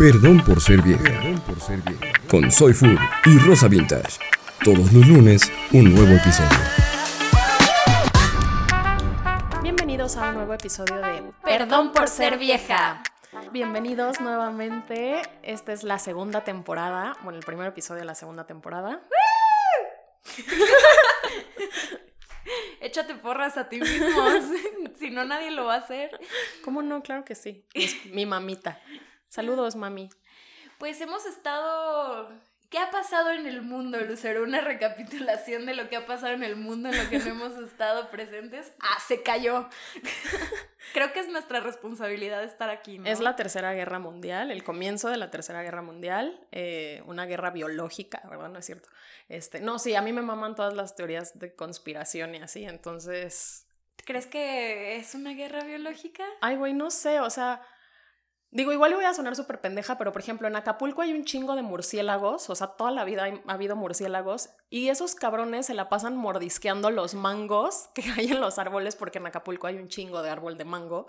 Perdón por ser vieja. Con Soy Food y Rosa Vintage. Todos los lunes, un nuevo episodio. Bienvenidos a un nuevo episodio de Perdón por ser vieja. Bienvenidos nuevamente. Esta es la segunda temporada. Bueno, el primer episodio de la segunda temporada. Échate porras a ti mismo. si no, nadie lo va a hacer. ¿Cómo no? Claro que sí. Es mi mamita. Saludos, mami. Pues hemos estado. ¿Qué ha pasado en el mundo, Lucero? Una recapitulación de lo que ha pasado en el mundo en lo que no hemos estado presentes. ¡Ah, se cayó! Creo que es nuestra responsabilidad estar aquí, ¿no? Es la Tercera Guerra Mundial, el comienzo de la Tercera Guerra Mundial, eh, una guerra biológica, ¿verdad? No es cierto. Este, no, sí, a mí me maman todas las teorías de conspiración y así, entonces... ¿Crees que es una guerra biológica? Ay, güey, no sé, o sea... Digo, igual voy a sonar súper pendeja, pero por ejemplo, en Acapulco hay un chingo de murciélagos, o sea, toda la vida ha habido murciélagos, y esos cabrones se la pasan mordisqueando los mangos que hay en los árboles, porque en Acapulco hay un chingo de árbol de mango.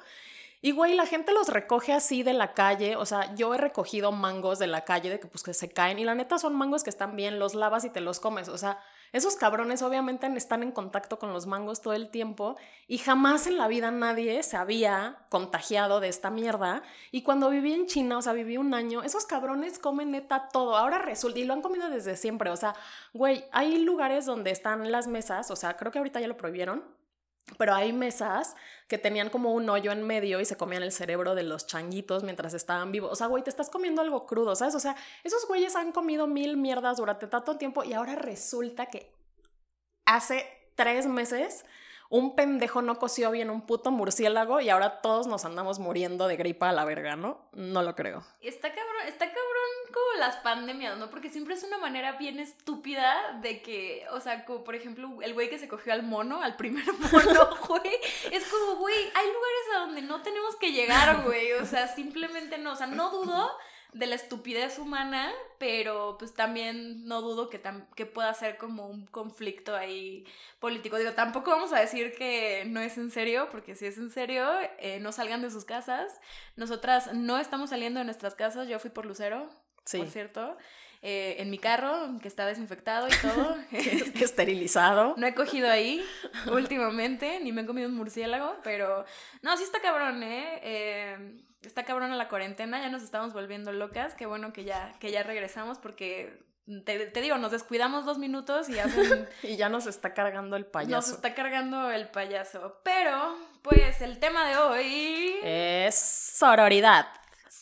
Y güey, la gente los recoge así de la calle, o sea, yo he recogido mangos de la calle de que pues que se caen, y la neta son mangos que están bien, los lavas y te los comes, o sea, esos cabrones obviamente están en contacto con los mangos todo el tiempo y jamás en la vida nadie se había contagiado de esta mierda. Y cuando viví en China, o sea, viví un año, esos cabrones comen neta todo. Ahora resulta, y lo han comido desde siempre, o sea, güey, hay lugares donde están las mesas, o sea, creo que ahorita ya lo prohibieron, pero hay mesas que tenían como un hoyo en medio y se comían el cerebro de los changuitos mientras estaban vivos. O sea, güey, te estás comiendo algo crudo, ¿sabes? O sea, esos güeyes han comido mil mierdas durante tanto tiempo y ahora resulta que hace tres meses un pendejo no coció bien un puto murciélago y ahora todos nos andamos muriendo de gripa a la verga, ¿no? No lo creo. Está cabrón, está cabrón como las pandemias, ¿no? Porque siempre es una manera bien estúpida de que, o sea, como por ejemplo el güey que se cogió al mono, al primer mono, güey, es como, güey, hay lugares a donde no tenemos que llegar, güey, o sea, simplemente no, o sea, no dudo de la estupidez humana, pero pues también no dudo que, que pueda ser como un conflicto ahí político. Digo, tampoco vamos a decir que no es en serio, porque si es en serio, eh, no salgan de sus casas. Nosotras no estamos saliendo de nuestras casas, yo fui por Lucero, sí. por cierto. Eh, en mi carro, que está desinfectado y todo. Esterilizado. No he cogido ahí últimamente, ni me he comido un murciélago, pero no, sí está cabrón, ¿eh? eh está cabrón la cuarentena, ya nos estamos volviendo locas, qué bueno que ya, que ya regresamos porque te, digo, nos descuidamos dos minutos y, y ya nos está cargando el payaso. Nos está cargando el payaso. Pero, pues el tema de hoy es sororidad.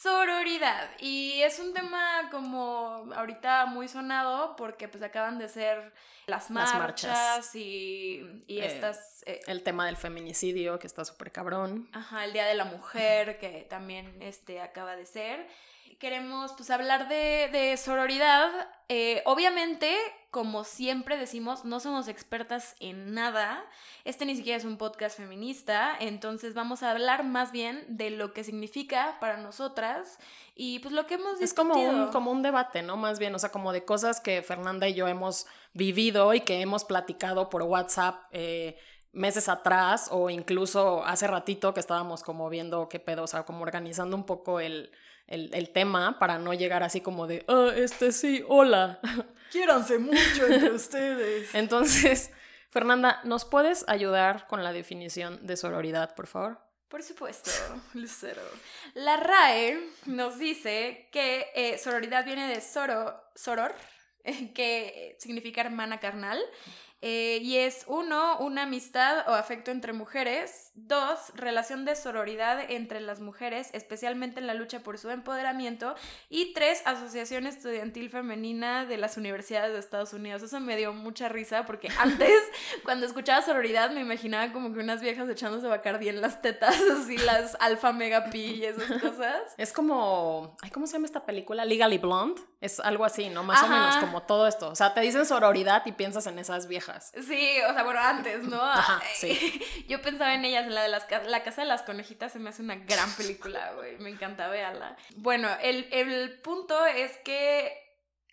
Sororidad. Y es un tema como ahorita muy sonado porque pues acaban de ser las marchas, y, y eh, estas... Eh, el tema del feminicidio que está súper cabrón. Ajá, el Día de la Mujer que también este, acaba de ser queremos pues hablar de, de sororidad. Eh, obviamente, como siempre decimos, no somos expertas en nada. Este ni siquiera es un podcast feminista, entonces vamos a hablar más bien de lo que significa para nosotras y pues lo que hemos Es como un, como un debate, ¿no? Más bien, o sea, como de cosas que Fernanda y yo hemos vivido y que hemos platicado por WhatsApp. Eh, meses atrás o incluso hace ratito que estábamos como viendo qué pedo, o sea, como organizando un poco el, el, tema para no llegar así como de, ah, este sí, hola. Quiéranse mucho entre ustedes. Entonces, Fernanda, ¿nos puedes ayudar con la definición de sororidad, por favor? Por supuesto, Lucero. La RAE nos dice que eh, sororidad viene de soro, soror, que significa hermana carnal, eh, y es uno, una amistad o afecto entre mujeres. Dos, relación de sororidad entre las mujeres, especialmente en la lucha por su empoderamiento. Y tres, asociación estudiantil femenina de las universidades de Estados Unidos. Eso me dio mucha risa porque antes, cuando escuchaba sororidad, me imaginaba como que unas viejas echándose Bacardi en las tetas, así las alfa mega pi y esas cosas. Es como, ay, ¿cómo se llama esta película? Legally Blonde. Es algo así, ¿no? Más o menos como todo esto. O sea, te dicen sororidad y piensas en esas viejas Sí, o sea, bueno, antes, ¿no? Ajá, sí. Yo pensaba en ellas, en la de las, la Casa de las Conejitas se me hace una gran película, güey. Me encanta verla. Bueno, el, punto es que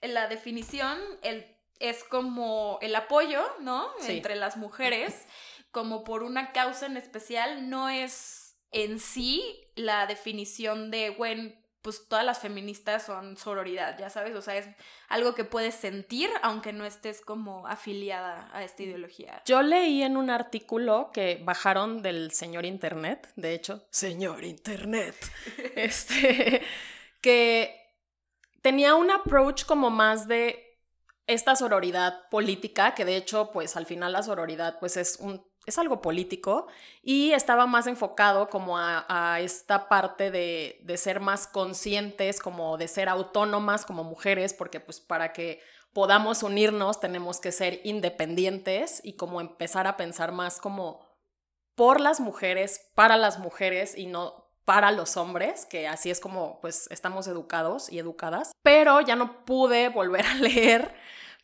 la definición el, es como el apoyo, ¿no? Entre las mujeres, como por una causa en especial, no es en sí la definición de, bueno, pues todas las feministas son sororidad, ya sabes, o sea, es algo que puedes sentir aunque no estés como afiliada a esta ideología. Yo leí en un artículo que bajaron del señor Internet, de hecho, señor Internet, este, que tenía un approach como más de esta sororidad política, que de hecho, pues al final la sororidad pues es un es algo político y estaba más enfocado como a, esta parte de, de, ser más conscientes, como de ser autónomas como mujeres, porque pues para que podamos unirnos tenemos que ser independientes y como empezar a pensar más como por las mujeres, para las mujeres y no para los hombres, que así es como pues estamos educados y educadas. Pero ya no pude volver a leer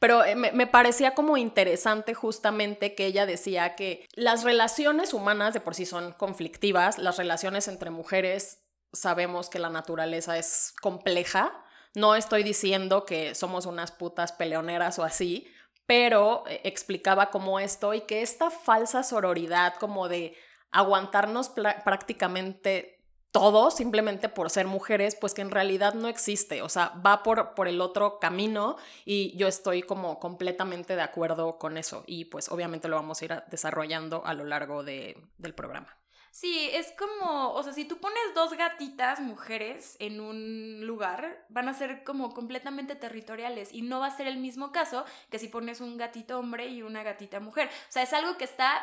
pero eh, me, parecía como interesante justamente que ella decía que las relaciones humanas de por sí son conflictivas, las relaciones entre mujeres sabemos que la naturaleza es compleja, no estoy diciendo que somos unas putas peleoneras o así, pero eh, explicaba como esto y que esta falsa sororidad como de aguantarnos prácticamente todo simplemente por ser mujeres, pues que en realidad no existe, o sea, va por, por el otro camino y yo estoy como completamente de acuerdo con eso y pues obviamente lo vamos a ir desarrollando a lo largo de, del programa. Sí, es como, o sea, si tú pones dos gatitas mujeres en un lugar, van a ser como completamente territoriales y no va a ser el mismo caso que si pones un gatito hombre y una gatita mujer. O sea, es algo que está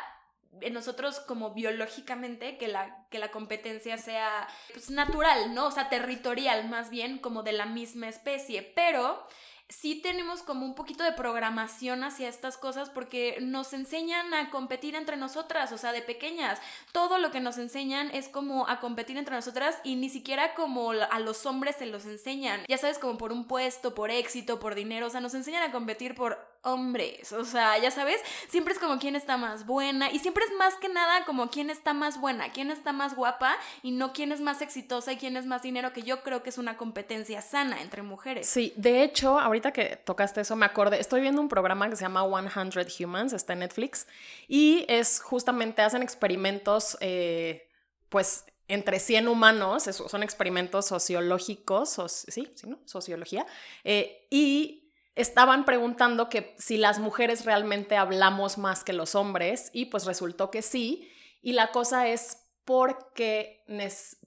en nosotros como biológicamente que la, que la competencia sea pues, natural, ¿no? O sea, territorial más bien, como de la misma especie, pero sí tenemos como un poquito de programación hacia estas cosas porque nos enseñan a competir entre nosotras, o sea, de pequeñas. Todo lo que nos enseñan es como a competir entre nosotras y ni siquiera como a los hombres se los enseñan. Ya sabes, como por un puesto, por éxito, por dinero, o sea, nos enseñan a competir por hombres, o sea, ya sabes, siempre es como quién está más buena y siempre es más que nada como quién está más buena, quién está más guapa y no quién es más exitosa y quién es más dinero, que yo creo que es una competencia sana entre mujeres. Sí, de hecho, ahorita que tocaste eso, me acordé, estoy viendo un programa que se llama 100 Humans, está en Netflix, y es justamente, hacen experimentos, eh, pues, entre 100 humanos, son experimentos sociológicos, sí, sí, ¿no? Sociología, eh, y estaban preguntando que si las mujeres realmente hablamos más que los hombres, y pues resultó que sí, y la cosa es porque,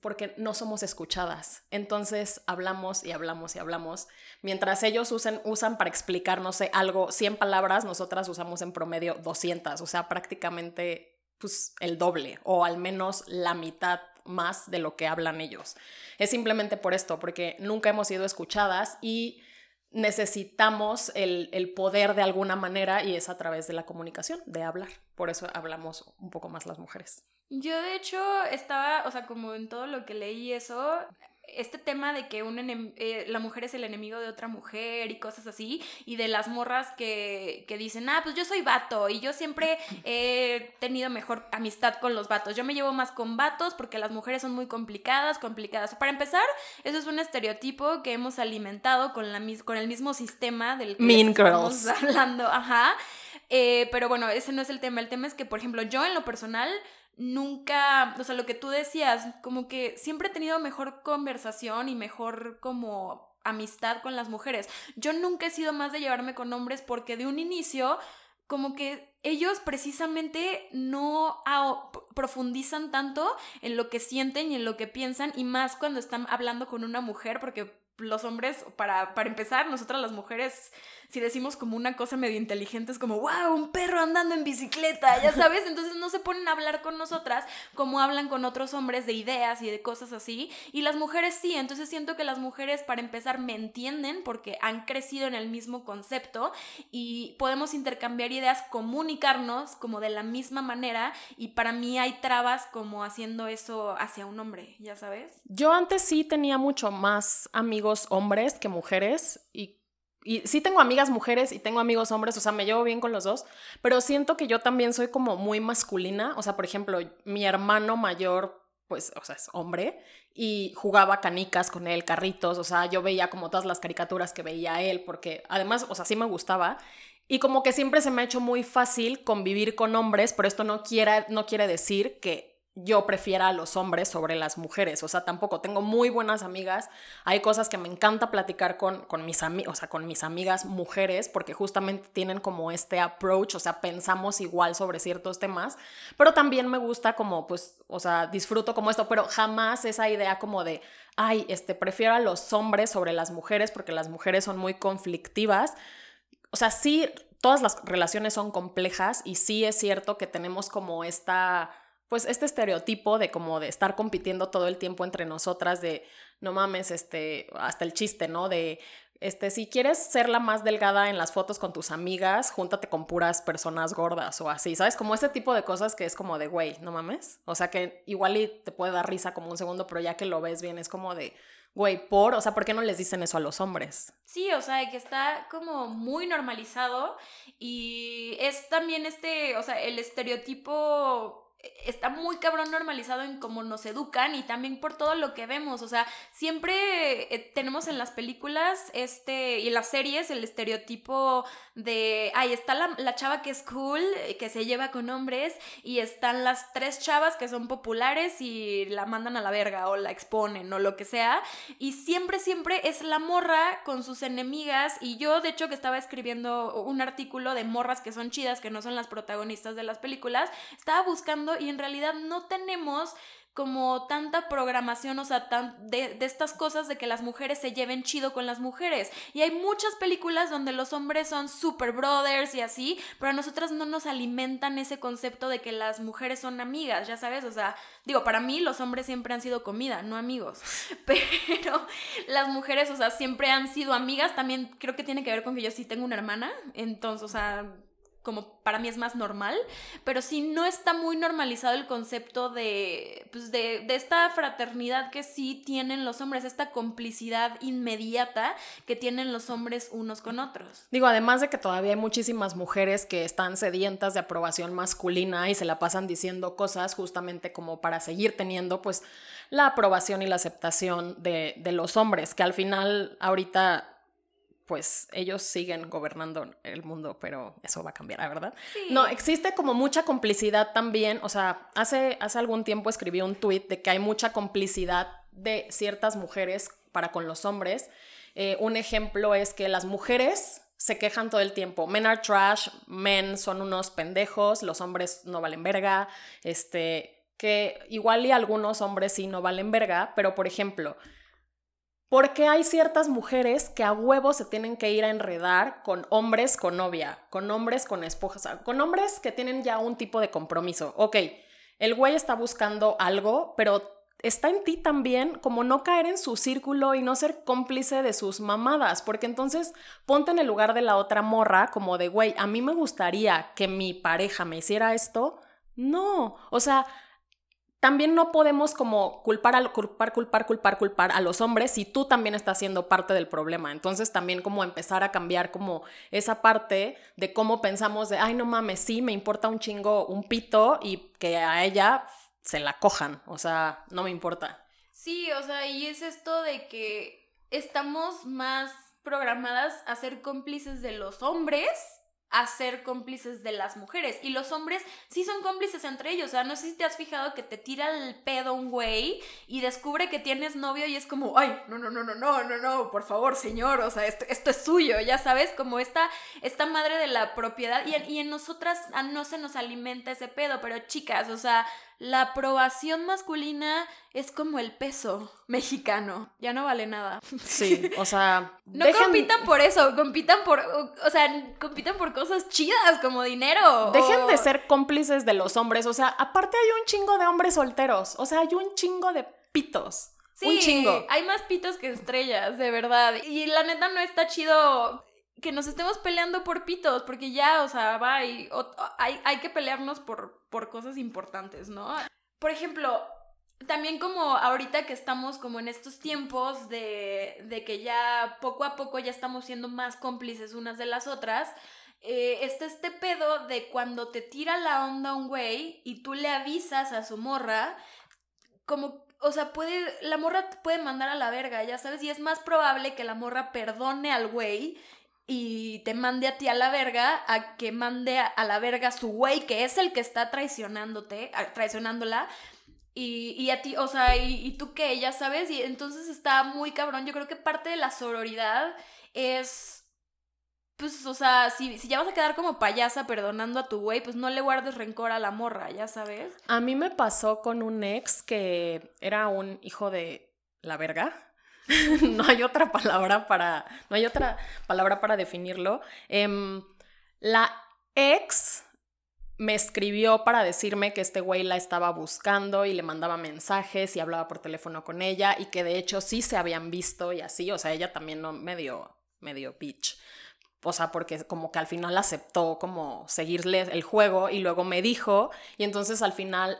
porque no somos escuchadas. Entonces hablamos y hablamos y hablamos. Mientras ellos usen, usan para explicar, no sé, algo 100 palabras, nosotras usamos en promedio 200, o sea, prácticamente pues, el doble o al menos la mitad más de lo que hablan ellos. Es simplemente por esto, porque nunca hemos sido escuchadas y necesitamos el, el, poder de alguna manera y es a través de la comunicación, de hablar. Por eso hablamos un poco más las mujeres. Yo de hecho estaba, o sea, como en todo lo que leí eso, este tema de que un eh, la mujer es el enemigo de otra mujer y cosas así, y de las morras que, que, dicen, ah, pues yo soy vato y yo siempre he tenido mejor amistad con los vatos, yo me llevo más con vatos porque las mujeres son muy complicadas, complicadas. Para empezar, eso es un estereotipo que hemos alimentado con, la, con el mismo sistema del que mean estamos hablando, ajá. Eh, pero bueno, ese no es el tema, el tema es que, por ejemplo, yo en lo personal nunca, o sea, lo que tú decías, como que siempre he tenido mejor conversación y mejor como amistad con las mujeres. Yo nunca he sido más de llevarme con hombres porque de un inicio como que ellos precisamente no profundizan tanto en lo que sienten y en lo que piensan y más cuando están hablando con una mujer porque los hombres, para, para empezar, nosotras las mujeres si decimos como una cosa medio inteligente, es como, wow, un perro andando en bicicleta, ya sabes, entonces no se ponen a hablar con nosotras como hablan con otros hombres de ideas y de cosas así, y las mujeres sí, entonces siento que las mujeres para empezar me entienden porque han crecido en el mismo concepto y podemos intercambiar ideas, comunicarnos como de la misma manera y para mí hay trabas como haciendo eso hacia un hombre, ya sabes. Yo antes sí tenía mucho más amigos hombres que mujeres y y sí tengo amigas mujeres y tengo amigos hombres, o sea, me llevo bien con los dos, pero siento que yo también soy como muy masculina, o sea, por ejemplo, mi hermano mayor, pues, o sea, es hombre y jugaba canicas con él, carritos, o sea, yo veía como todas las caricaturas que veía él, porque además, o sea, sí me gustaba. Y como que siempre se me ha hecho muy fácil convivir con hombres, pero esto no quiere, no quiere decir que yo prefiera a los hombres sobre las mujeres. O sea, tampoco tengo muy buenas amigas. Hay cosas que me encanta platicar con, con mis, o sea, con mis amigas mujeres porque justamente tienen como este approach, o sea, pensamos igual sobre ciertos temas, pero también me gusta como, pues, o sea, disfruto como esto, pero jamás esa idea como de, ay, este, prefiero a los hombres sobre las mujeres porque las mujeres son muy conflictivas. O sea, sí, todas las relaciones son complejas y sí es cierto que tenemos como esta pues este estereotipo de como de estar compitiendo todo el tiempo entre nosotras de no mames, este, hasta el chiste, ¿no? De este, si quieres ser la más delgada en las fotos con tus amigas, júntate con puras personas gordas o así, ¿sabes? Como ese tipo de cosas que es como de, güey, no mames. O sea que igual y te puede dar risa como un segundo, pero ya que lo ves bien es como de, güey, por, o sea, ¿por qué no les dicen eso a los hombres? Sí, o sea, que está como muy normalizado y es también este, o sea, el estereotipo está muy cabrón normalizado en cómo nos educan y también por todo lo que vemos. O sea, siempre eh, tenemos en las películas este y las series el estereotipo de, ay, está la, la, chava que es cool, eh, que se lleva con hombres, y están las tres chavas que son populares y la mandan a la verga o la exponen o lo que sea. Y siempre, siempre es la morra con sus enemigas. Y yo, de hecho, que estaba escribiendo un artículo de morras que son chidas, que no son las protagonistas de las películas, estaba buscando y en realidad no tenemos como tanta programación, o sea, de, de, estas cosas de que las mujeres se lleven chido con las mujeres. Y hay muchas películas donde los hombres son super brothers y así, pero a nosotras no nos alimentan ese concepto de que las mujeres son amigas, ya sabes, o sea, digo, para mí los hombres siempre han sido comida, no amigos, pero las mujeres, o sea, siempre han sido amigas, también creo que tiene que ver con que yo sí tengo una hermana, entonces, o sea como para mí es más normal, pero sí no está muy normalizado el concepto de, pues de, de, esta fraternidad que sí tienen los hombres, esta complicidad inmediata que tienen los hombres unos con otros. Digo, además de que todavía hay muchísimas mujeres que están sedientas de aprobación masculina y se la pasan diciendo cosas justamente como para seguir teniendo pues la aprobación y la aceptación de, de los hombres, que al final ahorita pues ellos siguen gobernando el mundo, pero eso va a cambiar, ¿verdad? No, existe como mucha complicidad también, o sea, hace, hace algún tiempo escribí un tuit de que hay mucha complicidad de ciertas mujeres para con los hombres. Eh, un ejemplo es que las mujeres se quejan todo el tiempo, men are trash, men son unos pendejos, los hombres no valen verga, este, que igual y algunos hombres sí no valen verga, pero por ejemplo, porque hay ciertas mujeres que a huevo se tienen que ir a enredar con hombres con novia, con hombres con esposa, con hombres que tienen ya un tipo de compromiso. Ok, el güey está buscando algo, pero está en ti también como no caer en su círculo y no ser cómplice de sus mamadas, porque entonces ponte en el lugar de la otra morra como de, güey, a mí me gustaría que mi pareja me hiciera esto. No, o sea, también no podemos como culpar, a, culpar, culpar, culpar, culpar a los hombres si tú también estás siendo parte del problema. Entonces también como empezar a cambiar como esa parte de cómo pensamos de, ay, no mames, sí, me importa un chingo un pito y que a ella se la cojan. O sea, no me importa. Sí, o sea, y es esto de que estamos más programadas a ser cómplices de los hombres a ser cómplices de las mujeres. Y los hombres sí son cómplices entre ellos. O sea, no sé si te has fijado que te tira el pedo un güey y descubre que tienes novio y es como, ay, no, no, no, no, no, no, no, por favor, señor, o sea, esto, esto es suyo, ya sabes, como esta, esta madre de la propiedad. Y, y en nosotras ah, no se nos alimenta ese pedo, pero chicas, o sea, la aprobación masculina es como el peso mexicano. Ya no vale nada. Sí, o sea. no compitan por eso, compitan por. O sea, compitan por cosas chidas como dinero. Dejen de ser cómplices de los hombres. O sea, aparte hay un chingo de hombres solteros. O sea, hay un chingo de pitos. Sí, un chingo. Hay más pitos que estrellas, de verdad. Y la neta no está chido que nos estemos peleando por pitos, porque ya, o sea, va y hay, hay, que pelearnos por, por cosas importantes, ¿no? Por ejemplo, también como ahorita que estamos como en estos tiempos de, de que ya poco a poco ya estamos siendo más cómplices unas de las otras, eh, está este pedo de cuando te tira la onda un güey y tú le avisas a su morra, como o sea, puede, la morra puede mandar a la verga, ya sabes, y es más probable que la morra perdone al güey y te mande a ti a la verga a que mande a, la verga a su güey, que es el que está traicionándote, traicionándola, Y, y a ti, o sea, y, tú qué, ya sabes, y entonces está muy cabrón. Yo creo que parte de la sororidad es pues, o sea, si, si ya vas a quedar como payasa perdonando a tu güey, pues no le guardes rencor a la morra, ya sabes. A mí me pasó con un ex que era un hijo de la verga. no hay otra palabra para. No hay otra palabra para definirlo. Em, la ex me escribió para decirme que este güey la estaba buscando y le mandaba mensajes y hablaba por teléfono con ella y que de hecho sí se habían visto y así, o sea, ella también no medio medio bitch o sea, porque como que al final aceptó como seguirle el juego y luego me dijo, y entonces al final,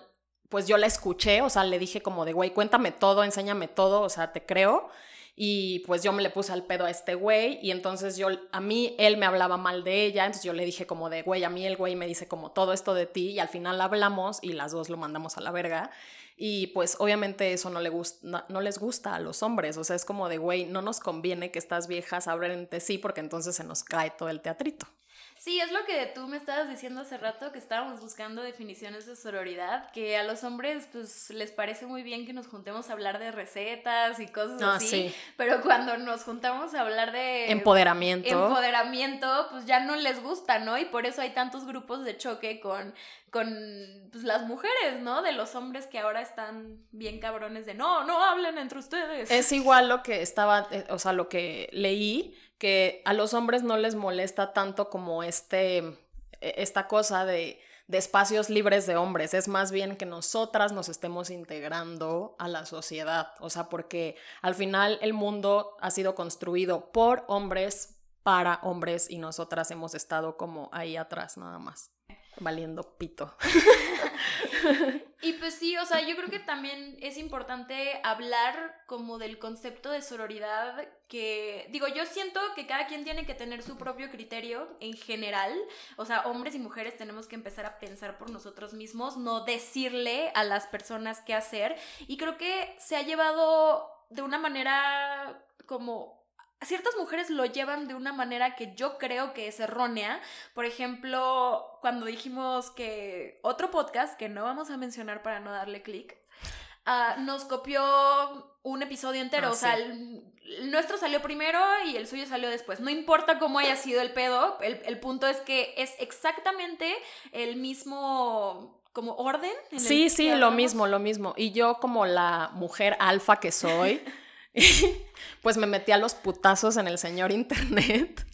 pues yo la escuché, o sea, le dije como de, güey, cuéntame todo, enséñame todo, o sea, te creo. Y pues yo me le puse al pedo a este güey y entonces yo, a mí, él me hablaba mal de ella, entonces yo le dije como de, güey, a mí el güey me dice como todo esto de ti y al final hablamos y las dos lo mandamos a la verga. Y pues obviamente eso no, le gusta, no, les gusta a los hombres, o sea, es como de, güey, no nos conviene que estas viejas abran entre sí porque entonces se nos cae todo el teatrito. Sí, es lo que tú me estabas diciendo hace rato, que estábamos buscando definiciones de sororidad, que a los hombres pues les parece muy bien que nos juntemos a hablar de recetas y cosas ah, así, pero cuando nos juntamos a hablar de empoderamiento, empoderamiento, pues ya no les gusta, ¿no? Y por eso hay tantos grupos de choque con con pues, las mujeres, ¿no? De los hombres que ahora están bien cabrones de no, no hablen entre ustedes. Es igual lo que estaba, eh, o sea, lo que leí, que a los hombres no les molesta tanto como este, e, esta cosa de, de espacios libres de hombres, es más bien que nosotras nos estemos integrando a la sociedad, o sea, porque al final el mundo ha sido construido por hombres para hombres y nosotras hemos estado como ahí atrás nada más valiendo pito. y pues sí, o sea, yo creo que también es importante hablar como del concepto de sororidad que, digo, yo siento que cada quien tiene que tener su propio criterio en general, o sea, hombres y mujeres tenemos que empezar a pensar por nosotros mismos, no decirle a las personas qué hacer, y creo que se ha llevado de una manera como ciertas mujeres lo llevan de una manera que yo creo que es errónea. Por ejemplo, cuando dijimos que otro podcast, que no vamos a mencionar para no darle clic, ah, nos copió un episodio entero. Ah, o sea, el, nuestro salió primero y el suyo salió después. No importa cómo haya sido el pedo, el, el punto es que es exactamente el mismo como orden. sí, sí, lo mismo, lo mismo. Y yo como la mujer alfa que soy. pues me metí a los putazos en el señor internet.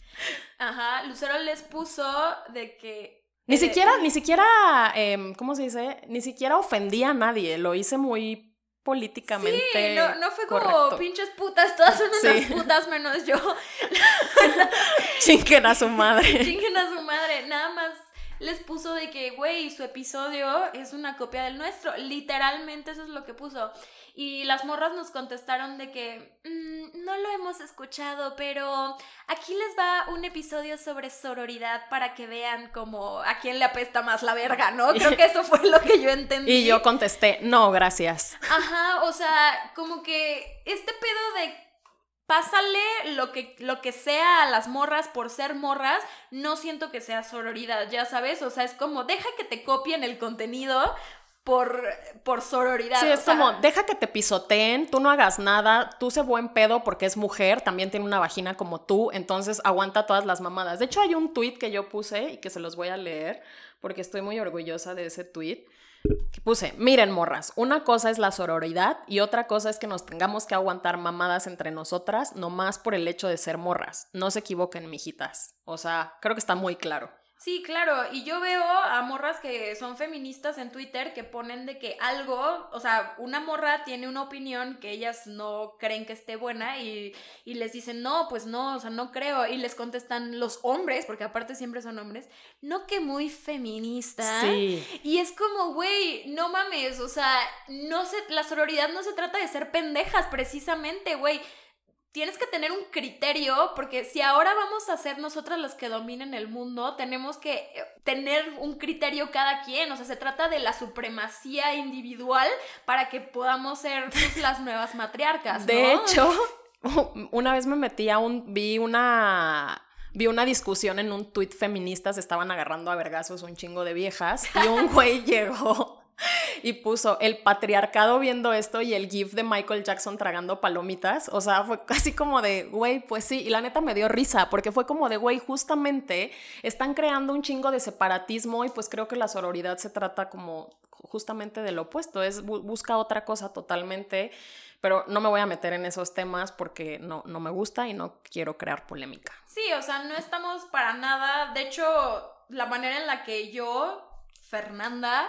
Ajá, Lucero les puso de que... Ni siquiera, ni siquiera, em, ¿cómo se dice? Ni siquiera ofendí a nadie, lo hice muy políticamente. Sí, no, no fue como pinches putas, todas son unas putas menos yo. Chinguen a su madre. Chinguen a su madre, nada más les puso de que, güey, su episodio es una copia del nuestro. Literalmente eso es lo que puso. Y las morras nos contestaron de que mm, no lo hemos escuchado, pero aquí les va un episodio sobre sororidad para que vean como a quién le apesta más la verga, ¿no? Creo que eso fue lo que yo entendí. Y yo contesté, no, gracias. Ajá, o sea, como que este pedo de pásale lo que, lo que sea a las morras por ser morras, no siento que sea sororidad, ya sabes, o sea, es como deja que te copien el contenido, por, por sororidad. Sí, es como, deja que te pisoteen, tú no hagas nada, tú sé buen pedo porque es mujer, también tiene una vagina como tú, entonces aguanta todas las mamadas. De hecho, hay un tweet que yo puse y que se los voy a leer porque estoy muy orgullosa de ese tweet. Puse, miren morras, una cosa es la sororidad y otra cosa es que nos tengamos que aguantar mamadas entre nosotras, nomás por el hecho de ser morras. No se equivoquen, mijitas. O sea, creo que está muy claro. Sí, claro, y yo veo a morras que son feministas en Twitter que ponen de que algo, o sea, una morra tiene una opinión que ellas no creen que esté buena y, y, les dicen, no, pues no, o sea, no creo, y les contestan los hombres, porque aparte siempre son hombres, no que muy feminista. Sí. Y es como, güey, no mames, o sea, no se, la sororidad no se trata de ser pendejas precisamente, güey tienes que tener un criterio, porque si ahora vamos a ser nosotras las que dominen el mundo, tenemos que eh, tener un criterio cada quien, o sea, se trata de la supremacía individual para que podamos ser pues, las nuevas matriarcas. De hecho, una vez me metí a un, vi una... Vi una discusión en un tuit feminista, se estaban agarrando a vergazos un chingo de viejas y un güey llegó y puso el patriarcado viendo esto y el gif de Michael Jackson tragando palomitas. O sea, fue casi como de, güey, pues sí. Y la neta me dio risa porque fue como de, güey, justamente están creando un chingo de separatismo y pues creo que la sororidad se trata como justamente del opuesto, es busca otra cosa totalmente, pero no me voy a meter en esos temas porque no, no me gusta y no quiero crear polémica. Sí, o sea, no estamos para nada, de hecho, la manera en la que yo, Fernanda,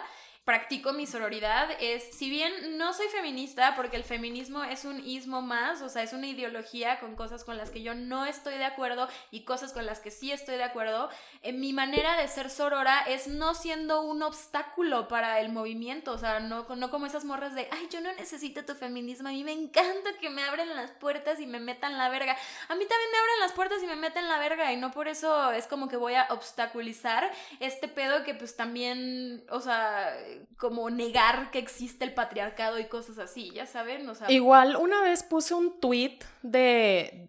practico mi sororidad es, si bien no soy feminista, porque el feminismo es un ismo más, o sea, es una ideología con cosas con las que yo no estoy de acuerdo y cosas con las que sí estoy de acuerdo, en mi manera de ser sorora es no siendo un obstáculo para el movimiento, o sea, no, no como esas morras de, ay, yo no necesito tu feminismo, a mí me encanta que me abren las puertas y me metan la verga. A mí también me abren las puertas y me meten la verga y no por eso es como que voy a obstaculizar este pedo que pues también, o sea, como negar que existe el patriarcado y cosas así, ya saben, o sea... Igual, una vez puse un tweet de,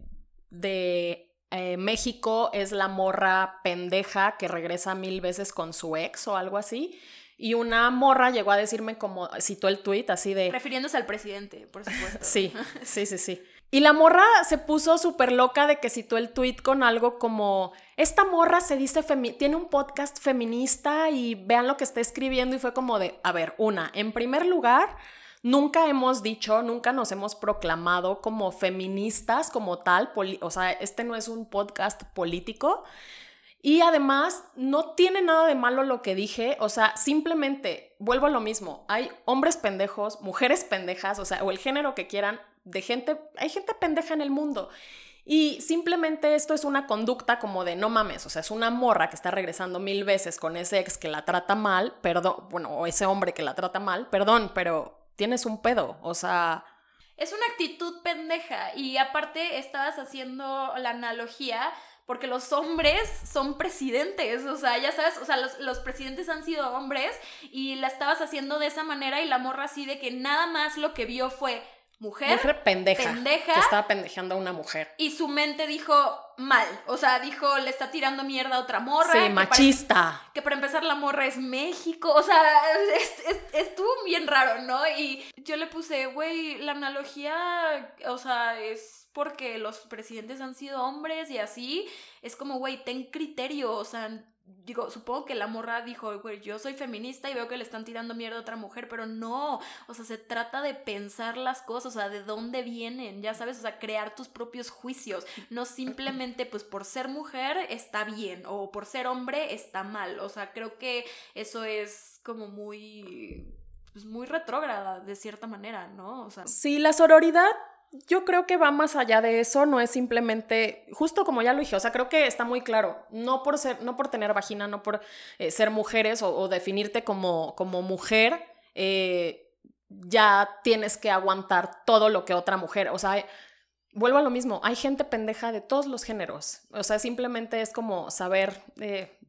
de eh, México es la morra pendeja que regresa mil veces con su ex o algo así. Y una morra llegó a decirme como, citó el tweet así de... Refiriéndose al presidente, por supuesto. sí, sí, sí, sí. Y la morra se puso súper loca de que citó el tweet con algo como, esta morra se dice, tiene un podcast feminista y vean lo que está escribiendo y fue como de, a ver, una, en primer lugar, nunca hemos dicho, nunca nos hemos proclamado como feministas como tal, o sea, este no es un podcast político. Y además, no tiene nada de malo lo que dije, o sea, simplemente, vuelvo a lo mismo, hay hombres pendejos, mujeres pendejas, o sea, o el género que quieran, de gente, hay gente pendeja en el mundo. Y simplemente esto es una conducta como de no mames, o sea, es una morra que está regresando mil veces con ese ex que la trata mal, perdón, bueno, o ese hombre que la trata mal, perdón, pero tienes un pedo, o sea... Es una actitud pendeja y aparte estabas haciendo la analogía porque los hombres son presidentes, o sea, ya sabes, o sea, los, los, presidentes han sido hombres y la estabas haciendo de esa manera y la morra así de que nada más lo que vio fue mujer, mujer pendeja, que estaba pendejeando a una mujer. Y su mente dijo mal, o sea, dijo, le está tirando mierda a otra morra. Sí, machista. que para empezar la morra es México, o sea, estuvo bien raro, ¿no? Y yo le puse, güey, la analogía, o sea, es porque los presidentes han sido hombres y así, es como, güey, ten criterio, o sea, digo, supongo que la morra dijo, güey, yo soy feminista y veo que le están tirando mierda a otra mujer, pero no, o sea, se trata de pensar las cosas, o sea, de dónde vienen, ya sabes, o sea, crear tus propios juicios, no simplemente pues por ser mujer está bien o por ser hombre está mal, o sea, creo que eso es como muy pues muy retrógrada de cierta manera, ¿no? O sea, sí, la sororidad yo creo que va más allá de eso, no es simplemente, justo como ya lo dije, o sea, creo que está muy claro, no por ser, no por tener vagina, no por eh, ser mujeres o, definirte como, como mujer, eh, ya tienes que aguantar todo lo que otra mujer, o sea, vuelvo a lo mismo, hay gente pendeja de todos los géneros, o sea, simplemente es como saber eh,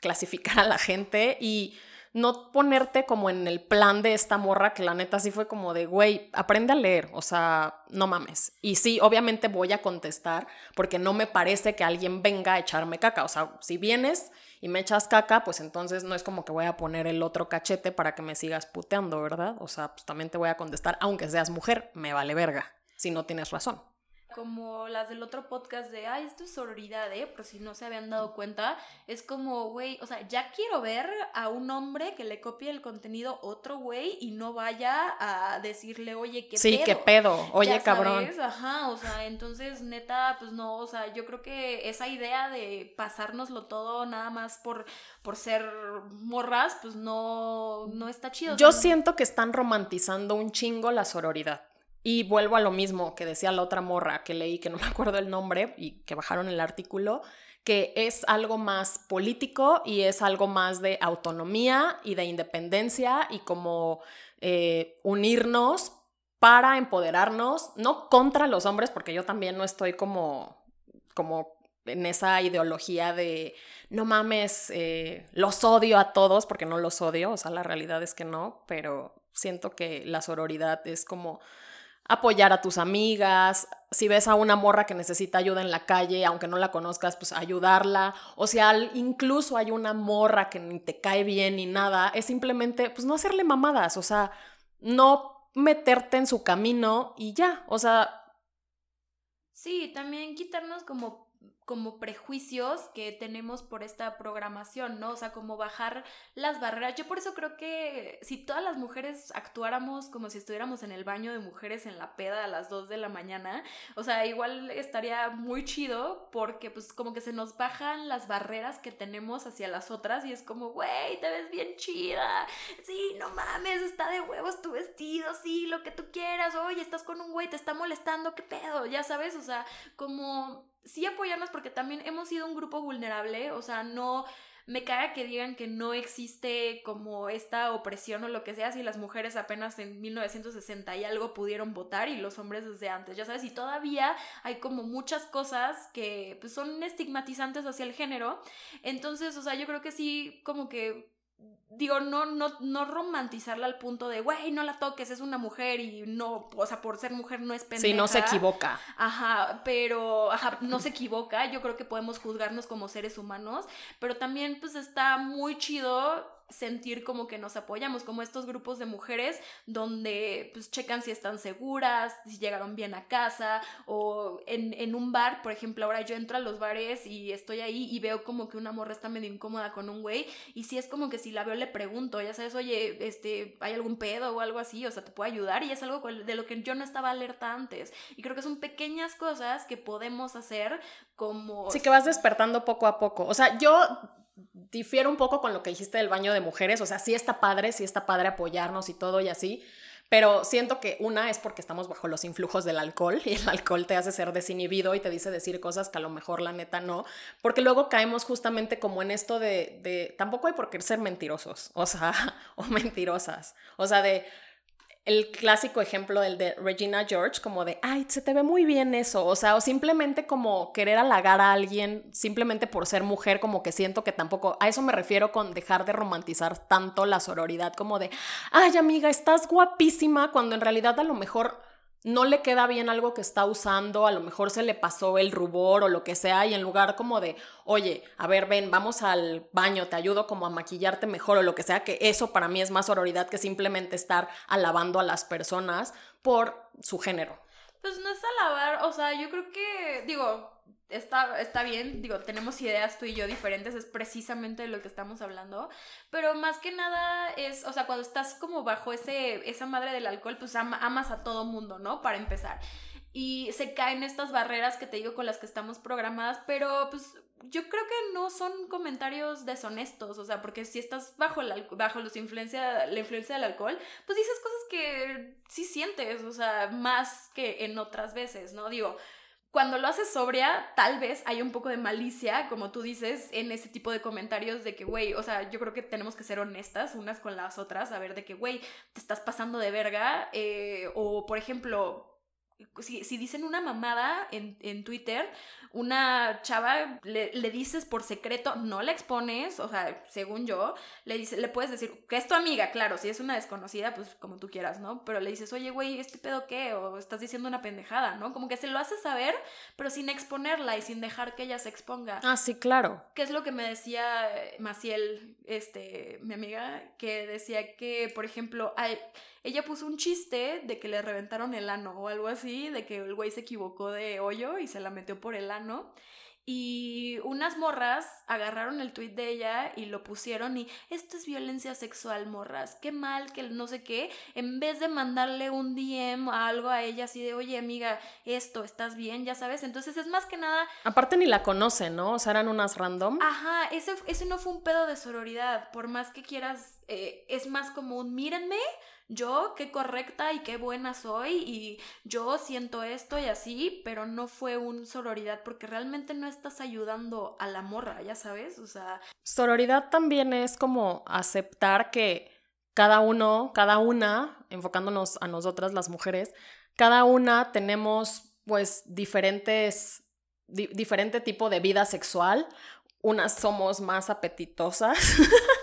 clasificar a la gente y no ponerte como en el plan de esta morra que la neta sí fue como de, güey, aprende a leer, o sea, no mames. Y sí, obviamente voy a contestar porque no me parece que alguien venga a echarme caca, o sea, si vienes y me echas caca, pues entonces no es como que voy a poner el otro cachete para que me sigas puteando, ¿verdad? O sea, pues también te voy a contestar, aunque seas mujer, me vale verga, si no tienes razón como las del otro podcast de, ay, esto es sororidad, ¿eh? Por si no se habían dado cuenta, es como, güey, o sea, ya quiero ver a un hombre que le copie el contenido otro güey y no vaya a decirle, oye, qué sí, pedo. qué pedo, oye, cabrón. Ajá, o sea, entonces, neta, pues no, o sea, yo creo que esa idea de pasárnoslo todo nada más por, por ser morras, pues no, no está chido. Yo siento que están romantizando un chingo la sororidad. Y vuelvo a lo mismo que decía la otra morra que leí, que no me acuerdo el nombre y que bajaron el artículo, que es algo más político y es algo más de autonomía y de independencia y como eh, unirnos para empoderarnos, no contra los hombres, porque yo también no estoy como, como en esa ideología de no mames, eh, los odio a todos, porque no los odio, o sea, la realidad es que no, pero siento que la sororidad es como apoyar a tus amigas, si ves a una morra que necesita ayuda en la calle, aunque no la conozcas, pues ayudarla, o sea, incluso hay una morra que ni te cae bien ni nada, es simplemente, pues no hacerle mamadas, o sea, no meterte en su camino y ya, o sea... Sí, también quitarnos como como prejuicios que tenemos por esta programación, ¿no? O sea, como bajar las barreras. Yo por eso creo que si todas las mujeres actuáramos como si estuviéramos en el baño de mujeres en la peda a las 2 de la mañana, o sea, igual estaría muy chido porque pues como que se nos bajan las barreras que tenemos hacia las otras y es como, güey, te ves bien chida, sí, no mames, está de huevos tu vestido, sí, lo que tú quieras, oye, estás con un güey, te está molestando, qué pedo, ya sabes, o sea, como sí apoyarnos porque también hemos sido un grupo vulnerable, o sea, no me caga que digan que no existe como esta opresión o lo que sea si las mujeres apenas en 1960 y algo pudieron votar y los hombres desde antes, ya sabes, y todavía hay como muchas cosas que pues, son estigmatizantes hacia el género, entonces, o sea, yo creo que sí como que digo, no, no, no romantizarla al punto de, güey, no la toques, es una mujer y no, o sea, por ser mujer no es pendeja. Sí, no se equivoca. Ajá, pero, ajá, no se equivoca, yo creo que podemos juzgarnos como seres humanos, pero también pues está muy chido sentir como que nos apoyamos, como estos grupos de mujeres donde pues checan si están seguras, si llegaron bien a casa o en, en, un bar, por ejemplo, ahora yo entro a los bares y estoy ahí y veo como que una morra está medio incómoda con un güey y si es como que si la veo le pregunto, ya sabes, oye, este, ¿hay algún pedo o algo así? O sea, ¿te puedo ayudar? Y es algo de lo que yo no estaba alerta antes. Y creo que son pequeñas cosas que podemos hacer como... Sí, que vas despertando poco a poco. O sea, yo difiero un poco con lo que dijiste del baño de mujeres, o sea, sí está padre, sí está padre apoyarnos y todo y así, pero siento que una es porque estamos bajo los influjos del alcohol y el alcohol te hace ser desinhibido y te dice decir cosas que a lo mejor la neta no, porque luego caemos justamente como en esto de, de tampoco hay por qué ser mentirosos, o sea, o mentirosas, o sea, de el clásico ejemplo del de Regina George, como de, ay, se te ve muy bien eso, o sea, o simplemente como querer halagar a alguien simplemente por ser mujer, como que siento que tampoco, a eso me refiero con dejar de romantizar tanto la sororidad, como de, ay, amiga, estás guapísima, cuando en realidad a lo mejor no le queda bien algo que está usando, a lo mejor se le pasó el rubor o lo que sea, y en lugar como de, oye, a ver, ven, vamos al baño, te ayudo como a maquillarte mejor o lo que sea, que eso para mí es más sororidad que simplemente estar alabando a las personas por su género. Pues no es alabar, o sea, yo creo que, digo, está, está bien, digo, tenemos ideas tú y yo diferentes, es precisamente de lo que estamos hablando, pero más que nada es, o sea, cuando estás como bajo ese, esa madre del alcohol, pues amas a todo mundo, ¿no? Para empezar. Y se caen estas barreras que te digo con las que estamos programadas, pero pues yo creo que no son comentarios deshonestos, o sea, porque si estás bajo, el, bajo los influencia, la influencia del alcohol, pues dices cosas que sí sientes, o sea, más que en otras veces, ¿no? Digo, cuando lo haces sobria, tal vez hay un poco de malicia, como tú dices, en ese tipo de comentarios de que, güey, o sea, yo creo que tenemos que ser honestas unas con las otras, a ver de que, güey, te estás pasando de verga, eh, o por ejemplo, si, si, dicen una mamada en, en Twitter, una chava le, le, dices por secreto, no la expones, o sea, según yo, le, dice, le puedes decir que es tu amiga, claro, si es una desconocida, pues como tú quieras, ¿no? Pero le dices, oye, güey, ¿este pedo qué? O estás diciendo una pendejada, ¿no? Como que se lo hace saber, pero sin exponerla y sin dejar que ella se exponga. Ah, sí, claro. ¿Qué es lo que me decía Maciel, este, mi amiga? Que decía que, por ejemplo, hay ella puso un chiste de que le reventaron el ano o algo así, de que el güey se equivocó de hoyo y se la metió por el ano. Y unas morras agarraron el tweet de ella y lo pusieron y esto es violencia sexual, morras, qué mal, que no sé qué, en vez de mandarle un DM o algo a ella así de, oye amiga, esto, ¿estás bien? Ya sabes, entonces es más que nada... Aparte ni la conocen, ¿no? O sea, eran unas random. Ajá, ese, ese no fue un pedo de sororidad, por más que quieras, eh, es más como un mírenme, yo qué correcta y qué buena soy y yo siento esto y así, pero no fue un sororidad porque realmente no estás ayudando a la morra, ya sabes, o sea... Sororidad también es como aceptar que cada uno, cada una, enfocándonos a nosotras las mujeres, cada una tenemos pues diferentes, diferente tipo de vida sexual, unas somos más apetitosas.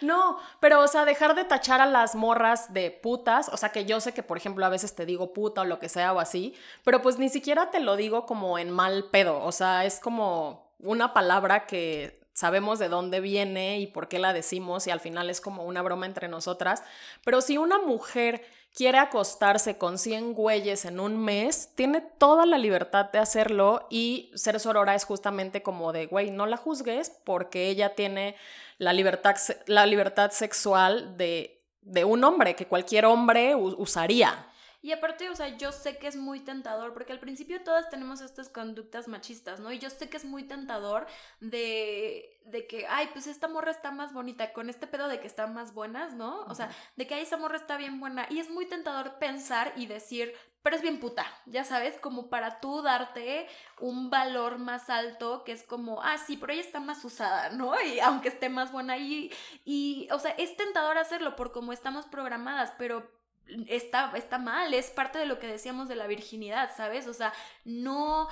No, pero o sea, dejar de tachar a las morras de putas, o sea, que yo sé que por ejemplo a veces te digo puta o lo que sea o así, pero pues ni siquiera te lo digo como en mal pedo, o sea, es como una palabra que sabemos de dónde viene y por qué la decimos y al final es como una broma entre nosotras, pero si una mujer quiere acostarse con 100 güeyes en un mes, tiene toda la libertad de hacerlo y ser sorora es justamente como de, güey, no la juzgues porque ella tiene la libertad, la libertad sexual de, de un hombre que cualquier hombre usaría. Y aparte, o sea, yo sé que es muy tentador, porque al principio todas tenemos estas conductas machistas, ¿no? Y yo sé que es muy tentador de, de que, ay, pues esta morra está más bonita, con este pedo de que están más buenas, ¿no? O sea, de que, ay, esa morra está bien buena. Y es muy tentador pensar y decir, pero es bien puta, ya sabes, como para tú darte un valor más alto, que es como, ah, sí, pero ella está más usada, ¿no? Y aunque esté más buena y, y, o sea, es tentador hacerlo por cómo estamos programadas, pero está, está mal, es parte de lo que decíamos de la virginidad, ¿sabes? O sea, no,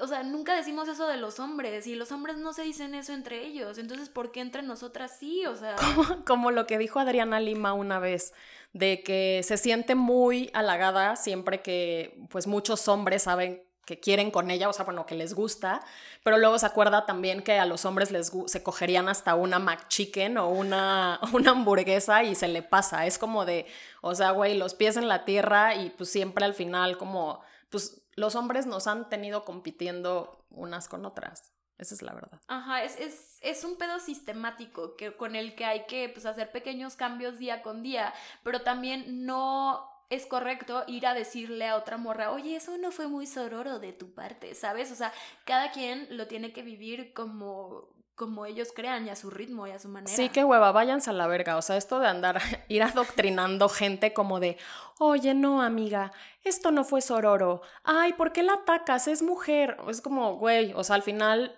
o sea, nunca decimos eso de los hombres y los hombres no se dicen eso entre ellos, entonces, ¿por qué entre nosotras sí? O sea... Como, como, lo que dijo Adriana Lima una vez, de que se siente muy halagada siempre que pues muchos hombres saben que quieren con ella, o sea, bueno, que les gusta, pero luego se acuerda también que a los hombres les se cogerían hasta una McChicken o una, una hamburguesa y se le pasa, es como de, o sea, güey, los pies en la tierra y pues siempre al final como, pues los hombres nos han tenido compitiendo unas con otras. Esa es la verdad. Ajá, es, es, es, un pedo sistemático que, con el que hay que pues, hacer pequeños cambios día con día, pero también no es correcto ir a decirle a otra morra, oye, eso no fue muy sororo de tu parte, ¿sabes? O sea, cada quien lo tiene que vivir como como ellos crean y a su ritmo y a su manera. Sí, qué hueva, váyanse a la verga. O sea, esto de andar, ir adoctrinando gente como de, oye, no, amiga, esto no fue sororo. Ay, ¿por qué la atacas? Es mujer. Es como, güey, o sea, al final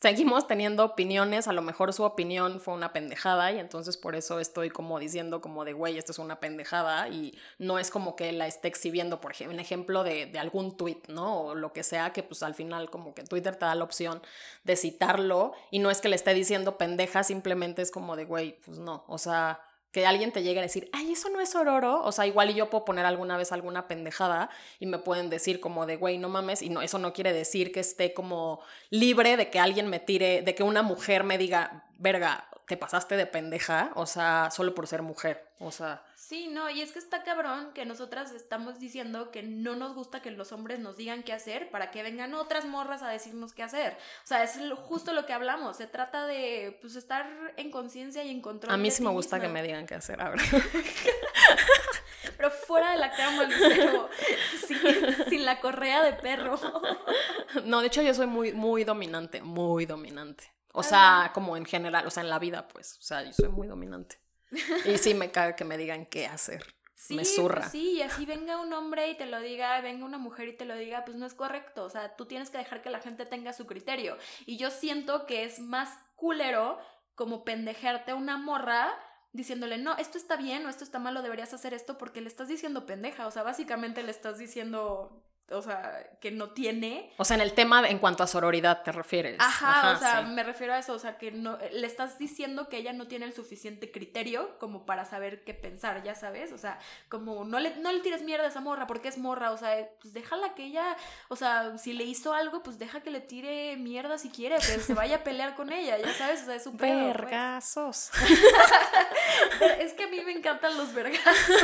seguimos teniendo opiniones, a lo mejor su opinión fue una pendejada y entonces por eso estoy como diciendo como de, güey, esto es una pendejada y no es como que la esté exhibiendo, por ejemplo, un ejemplo de, de, algún tweet, ¿no? O lo que sea, que pues al final como que Twitter te da la opción de citarlo y no es que le esté diciendo pendeja, simplemente es como de, güey, pues no, o sea que alguien te llegue a decir, ay, eso no es ororo. O sea, igual y yo puedo poner alguna vez alguna pendejada y me pueden decir como de, güey, no mames. Y no, eso no quiere decir que esté como libre de que alguien me tire, de que una mujer me diga, verga, te pasaste de pendeja. O sea, solo por ser mujer. O sea. Sí, no, y es que está cabrón que nosotras estamos diciendo que no nos gusta que los hombres nos digan qué hacer para que vengan otras morras a decirnos qué hacer. O sea, es justo lo que hablamos. Se trata de pues estar en conciencia y en control. A mí sí me gusta que me digan qué hacer, ahora. Pero fuera de la cama, Lucero, sin, sin la correa de perro. No, de hecho yo soy muy, muy dominante, muy dominante. O sea, como en general, o sea, en la vida, pues. O sea, yo soy muy dominante. Y sí me caga que me digan qué hacer. Sí, me zurra. Pues sí, y así venga un hombre y te lo diga, venga una mujer y te lo diga, pues no es correcto. O sea, tú tienes que dejar que la gente tenga su criterio. Y yo siento que es más culero como pendejarte a una morra diciéndole, no, esto está bien o esto está malo, deberías hacer esto porque le estás diciendo pendeja. O sea, básicamente le estás diciendo o sea, que no tiene. O sea, en el tema en cuanto a sororidad te refieres. Ajá, o sea, me refiero a eso, o sea, que no le estás diciendo que ella no tiene el suficiente criterio como para saber qué pensar, ya sabes, o sea, como no le no le tires mierda a esa morra porque es morra, o sea, pues déjala que ella, o sea, si le hizo algo, pues deja que le tire mierda si quiere, pero se vaya a pelear con ella, ya sabes, o sea, es un pedo, pues. Vergazos. es que a mí me encantan los vergazos.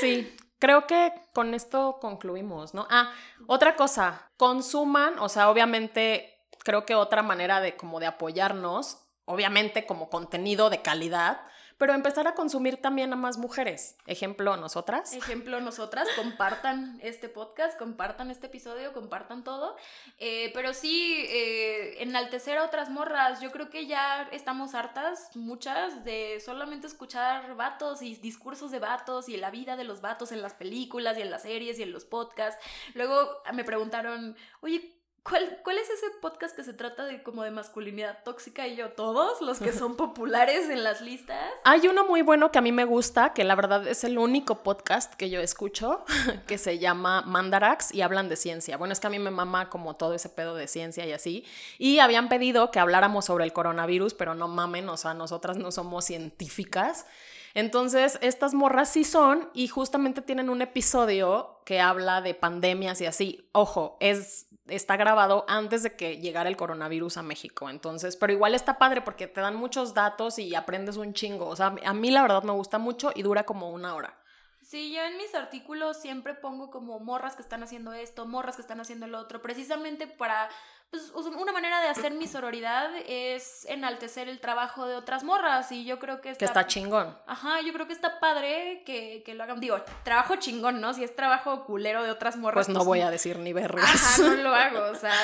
sí, creo que con esto concluimos, ¿no? Ah, otra cosa, consuman, o sea, obviamente creo que otra manera de como de apoyarnos, obviamente como contenido de calidad, pero empezar a consumir también a más mujeres. Ejemplo, nosotras. Ejemplo, nosotras. Compartan este podcast, compartan este episodio, compartan todo. Eh, pero sí, eh, enaltecer a otras morras. Yo creo que ya estamos hartas, muchas, de solamente escuchar vatos y discursos de vatos y la vida de los vatos en las películas y en las series y en los podcasts. Luego me preguntaron, oye, ¿Cuál, ¿Cuál es ese podcast que se trata de como de masculinidad tóxica y yo todos los que son populares en las listas? Hay uno muy bueno que a mí me gusta, que la verdad es el único podcast que yo escucho, que se llama Mandarax y hablan de ciencia. Bueno, es que a mí me mama como todo ese pedo de ciencia y así. Y habían pedido que habláramos sobre el coronavirus, pero no mamen, o sea, nosotras no somos científicas. Entonces, estas morras sí son y justamente tienen un episodio que habla de pandemias y así. Ojo, es está grabado antes de que llegara el coronavirus a México. Entonces, pero igual está padre porque te dan muchos datos y aprendes un chingo. O sea, a mí la verdad me gusta mucho y dura como una hora. Sí, yo en mis artículos siempre pongo como morras que están haciendo esto, morras que están haciendo lo otro, precisamente para pues una manera de hacer mi sororidad es enaltecer el trabajo de otras morras y yo creo que está... Que está chingón. Ajá, yo creo que está padre que, lo hagan. Digo, trabajo chingón, ¿no? Si es trabajo culero de otras morras. Pues no pues voy a decir ni vergas. Ajá, no lo hago, o sea,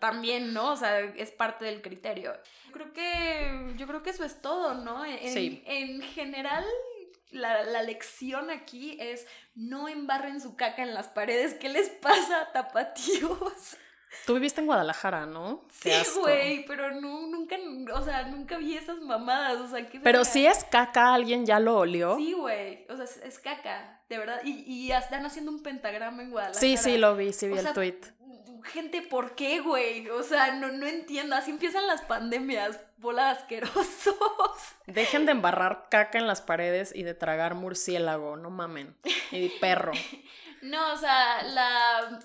también, ¿no? O sea, es parte del criterio. Creo que, yo creo que eso es todo, ¿no? En, sí. En general, la, la, lección aquí es no embarren su caca en las paredes. ¿Qué les pasa, tapatíos? Tú viviste en Guadalajara, ¿no? Sí, güey, pero no, nunca, o sea, nunca vi esas mamadas, o sea, ¿qué Pero si es caca, ¿alguien ya lo olió? Sí, güey, o sea, es, caca, de verdad, y, y están haciendo un pentagrama en Guadalajara. Sí, sí, lo vi, sí vi el tweet. Gente, ¿por qué, güey? O sea, no, no entiendo, así empiezan las pandemias, bola asquerosos. Dejen de embarrar caca en las paredes y de tragar murciélago, no mamen, y perro. no, o sea, la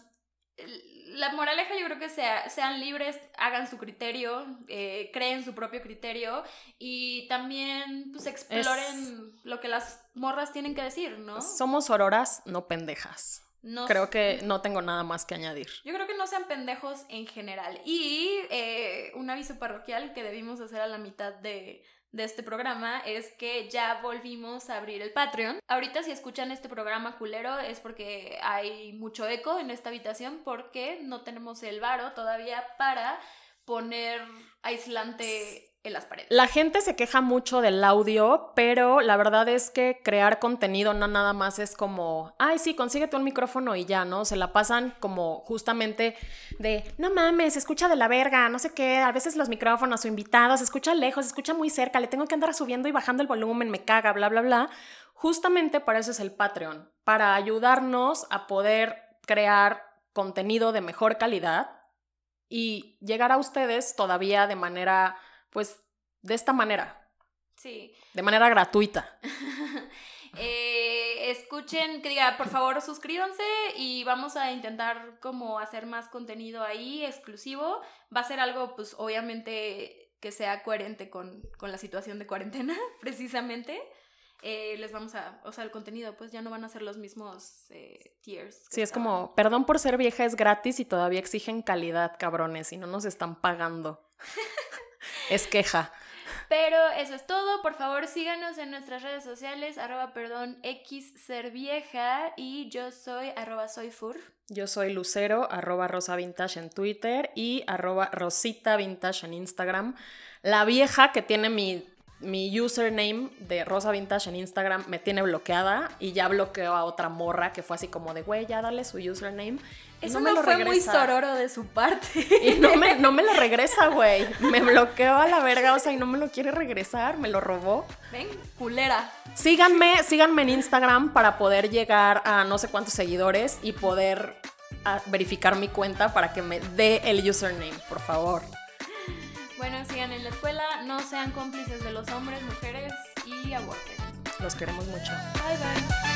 la moraleja yo creo que sea, sean libres, hagan su criterio, eh, creen su propio criterio y también pues exploren lo que las morras tienen que decir, ¿no? Somos auroras, no pendejas. creo que no tengo nada más que añadir. Yo creo que no sean pendejos en general. Y eh, un aviso parroquial que debimos hacer a la mitad de, de este programa es que ya volvimos a abrir el Patreon. Ahorita si escuchan este programa culero es porque hay mucho eco en esta habitación porque no tenemos el varo todavía para poner aislante las paredes. La gente se queja mucho del audio, pero la verdad es que crear contenido no nada más es como, ay, sí, consíguete un micrófono y ya, ¿no? Se la pasan como justamente de, no mames, se escucha de la verga, no sé qué, a veces los micrófonos o invitados, se escucha lejos, se escucha muy cerca, le tengo que andar subiendo y bajando el volumen, me caga, bla, bla, bla. Justamente para eso es el Patreon, para ayudarnos a poder crear contenido de mejor calidad y llegar a ustedes todavía de manera pues de esta manera. Sí. De manera gratuita. Eh, escuchen, que diga, por favor suscríbanse y vamos a intentar como hacer más contenido ahí exclusivo. Va a ser algo, pues obviamente que sea coherente con, la situación de cuarentena, precisamente. Eh, les vamos a, o sea, el contenido, pues ya no van a ser los mismos eh, tiers. Sí, es como, perdón por ser vieja, es gratis y todavía exigen calidad, cabrones, y no nos están pagando. es queja. Pero eso es todo. Por favor, síganos en nuestras redes sociales, arroba perdón, X ser vieja. Y yo soy arroba soy fur. Yo soy Lucero, arroba Rosa Vintage en Twitter y arroba Rosita Vintage en Instagram. La vieja que tiene mi mi username de Rosa Vintage en Instagram me tiene bloqueada y ya bloqueó a otra morra que fue así como de, güey, ya dale su username. Eso no, me lo fue muy sororo de su parte. Y no me, no me lo regresa, güey. Me bloqueó a la verga, o sea, y no me lo quiere regresar, me lo robó. Ven, culera. Síganme, síganme en Instagram para poder llegar a no sé cuántos seguidores y poder ah, verificar mi cuenta para que me dé el username, por favor. Bueno, sigan en la escuela, no sean cómplices de los hombres, mujeres y aborten. Los queremos mucho. Bye bye.